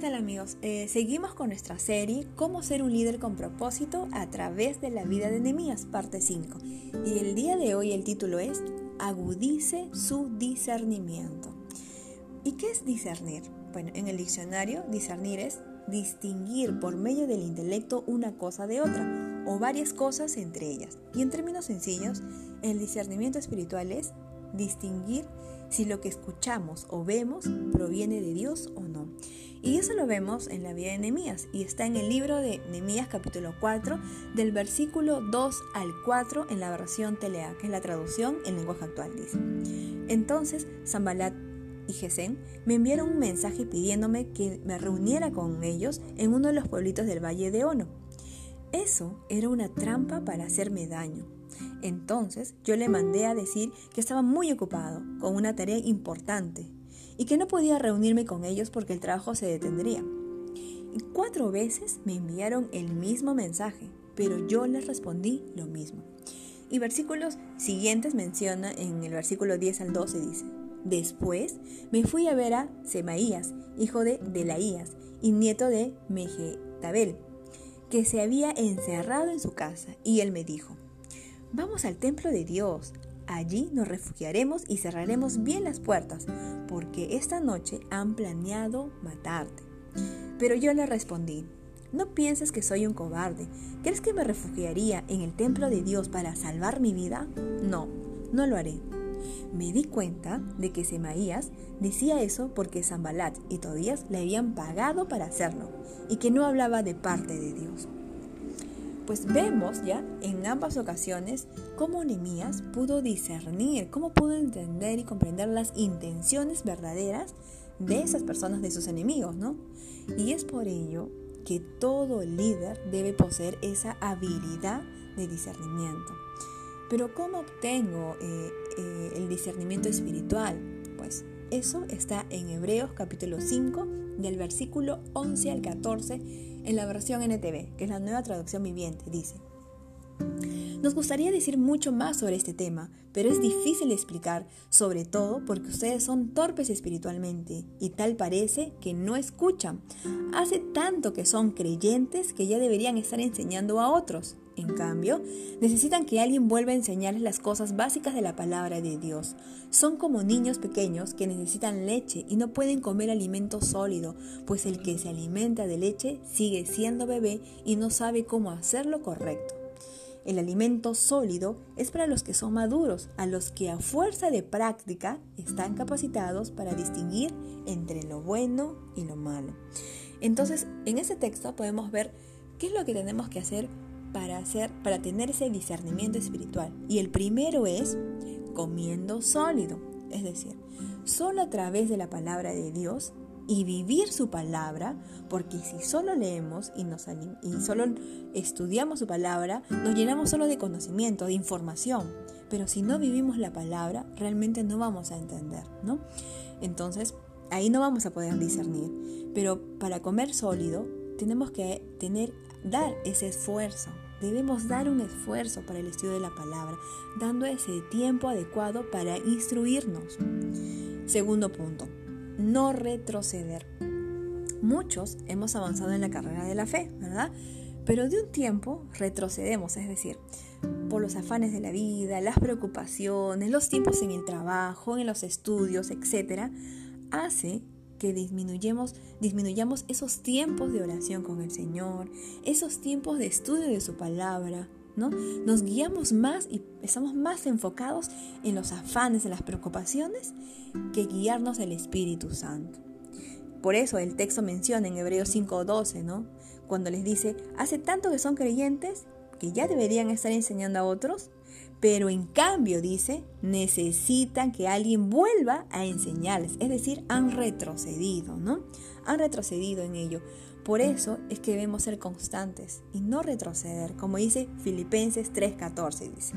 ¿qué tal amigos? Eh, seguimos con nuestra serie Cómo ser un líder con propósito a través de la vida de Nehemías, parte 5. Y el día de hoy el título es Agudice su discernimiento. ¿Y qué es discernir? Bueno, en el diccionario, discernir es distinguir por medio del intelecto una cosa de otra o varias cosas entre ellas. Y en términos sencillos, el discernimiento espiritual es distinguir si lo que escuchamos o vemos proviene de Dios o no. Y eso lo vemos en la vida de Nehemías y está en el libro de Nehemías capítulo 4 del versículo 2 al 4 en la versión Telea, que es la traducción en lenguaje actual dice. Entonces Zambalat y Gesén me enviaron un mensaje pidiéndome que me reuniera con ellos en uno de los pueblitos del valle de Ono. Eso era una trampa para hacerme daño entonces yo le mandé a decir que estaba muy ocupado, con una tarea importante, y que no podía reunirme con ellos porque el trabajo se detendría. Y cuatro veces me enviaron el mismo mensaje, pero yo les respondí lo mismo. Y versículos siguientes menciona en el versículo 10 al 12 dice, Después me fui a ver a Semaías, hijo de Delaías y nieto de Mejetabel, que se había encerrado en su casa, y él me dijo, Vamos al templo de Dios. Allí nos refugiaremos y cerraremos bien las puertas, porque esta noche han planeado matarte. Pero yo le respondí, no pienses que soy un cobarde. ¿Crees que me refugiaría en el templo de Dios para salvar mi vida? No, no lo haré. Me di cuenta de que Semaías decía eso porque Zambalat y Tobías le habían pagado para hacerlo y que no hablaba de parte de Dios pues vemos ya en ambas ocasiones cómo Nehemías pudo discernir, cómo pudo entender y comprender las intenciones verdaderas de esas personas, de sus enemigos, ¿no? Y es por ello que todo líder debe poseer esa habilidad de discernimiento. Pero ¿cómo obtengo eh, eh, el discernimiento espiritual? Pues eso está en Hebreos capítulo 5 del versículo 11 al 14 en la versión NTV, que es la nueva traducción viviente, dice. Nos gustaría decir mucho más sobre este tema, pero es difícil explicar, sobre todo porque ustedes son torpes espiritualmente y tal parece que no escuchan. Hace tanto que son creyentes que ya deberían estar enseñando a otros. En cambio, necesitan que alguien vuelva a enseñarles las cosas básicas de la palabra de Dios. Son como niños pequeños que necesitan leche y no pueden comer alimento sólido, pues el que se alimenta de leche sigue siendo bebé y no sabe cómo hacerlo correcto. El alimento sólido es para los que son maduros, a los que a fuerza de práctica están capacitados para distinguir entre lo bueno y lo malo. Entonces, en ese texto podemos ver qué es lo que tenemos que hacer para, hacer, para tener ese discernimiento espiritual. Y el primero es comiendo sólido, es decir, solo a través de la palabra de Dios y vivir su palabra, porque si solo leemos y, nos, y solo estudiamos su palabra, nos llenamos solo de conocimiento, de información, pero si no vivimos la palabra, realmente no vamos a entender, ¿no? Entonces, ahí no vamos a poder discernir, pero para comer sólido tenemos que tener dar ese esfuerzo. Debemos dar un esfuerzo para el estudio de la palabra, dando ese tiempo adecuado para instruirnos. Segundo punto, no retroceder. Muchos hemos avanzado en la carrera de la fe, ¿verdad? Pero de un tiempo retrocedemos, es decir, por los afanes de la vida, las preocupaciones, los tiempos en el trabajo, en los estudios, etc., hace que disminuyamos, disminuyamos esos tiempos de oración con el Señor, esos tiempos de estudio de su palabra, ¿no? Nos guiamos más y estamos más enfocados en los afanes, en las preocupaciones, que guiarnos el Espíritu Santo. Por eso el texto menciona en Hebreos 5:12, ¿no? Cuando les dice, hace tanto que son creyentes que ya deberían estar enseñando a otros, pero en cambio, dice, necesitan que alguien vuelva a enseñarles. Es decir, han retrocedido, ¿no? Han retrocedido en ello. Por eso es que debemos ser constantes y no retroceder, como dice Filipenses 3:14 dice,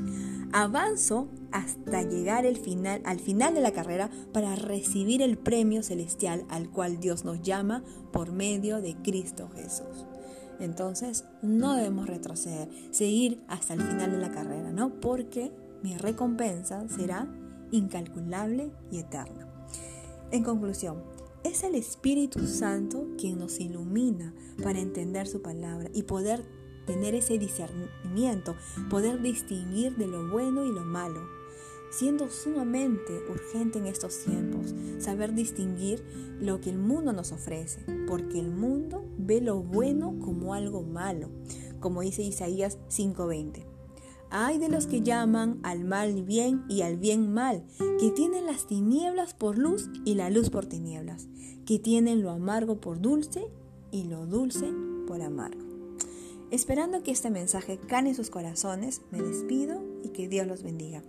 avanzo hasta llegar el final, al final de la carrera para recibir el premio celestial al cual Dios nos llama por medio de Cristo Jesús. Entonces no debemos retroceder, seguir hasta el final de la carrera, ¿no? Porque mi recompensa será incalculable y eterna. En conclusión, Es el Espíritu Santo quien nos ilumina para entender su palabra y poder tener ese discernimiento, poder distinguir de lo bueno y lo malo, siendo sumamente urgente en estos tiempos saber distinguir lo que el mundo nos ofrece, porque el mundo ve lo bueno como algo malo, como dice Isaías 5:20. Hay de los que llaman al mal bien y al bien mal, que tienen las tinieblas por luz y la luz por tinieblas, que tienen lo amargo por dulce y lo dulce por amargo. Esperando que este mensaje cane sus corazones, me despido y que Dios los bendiga.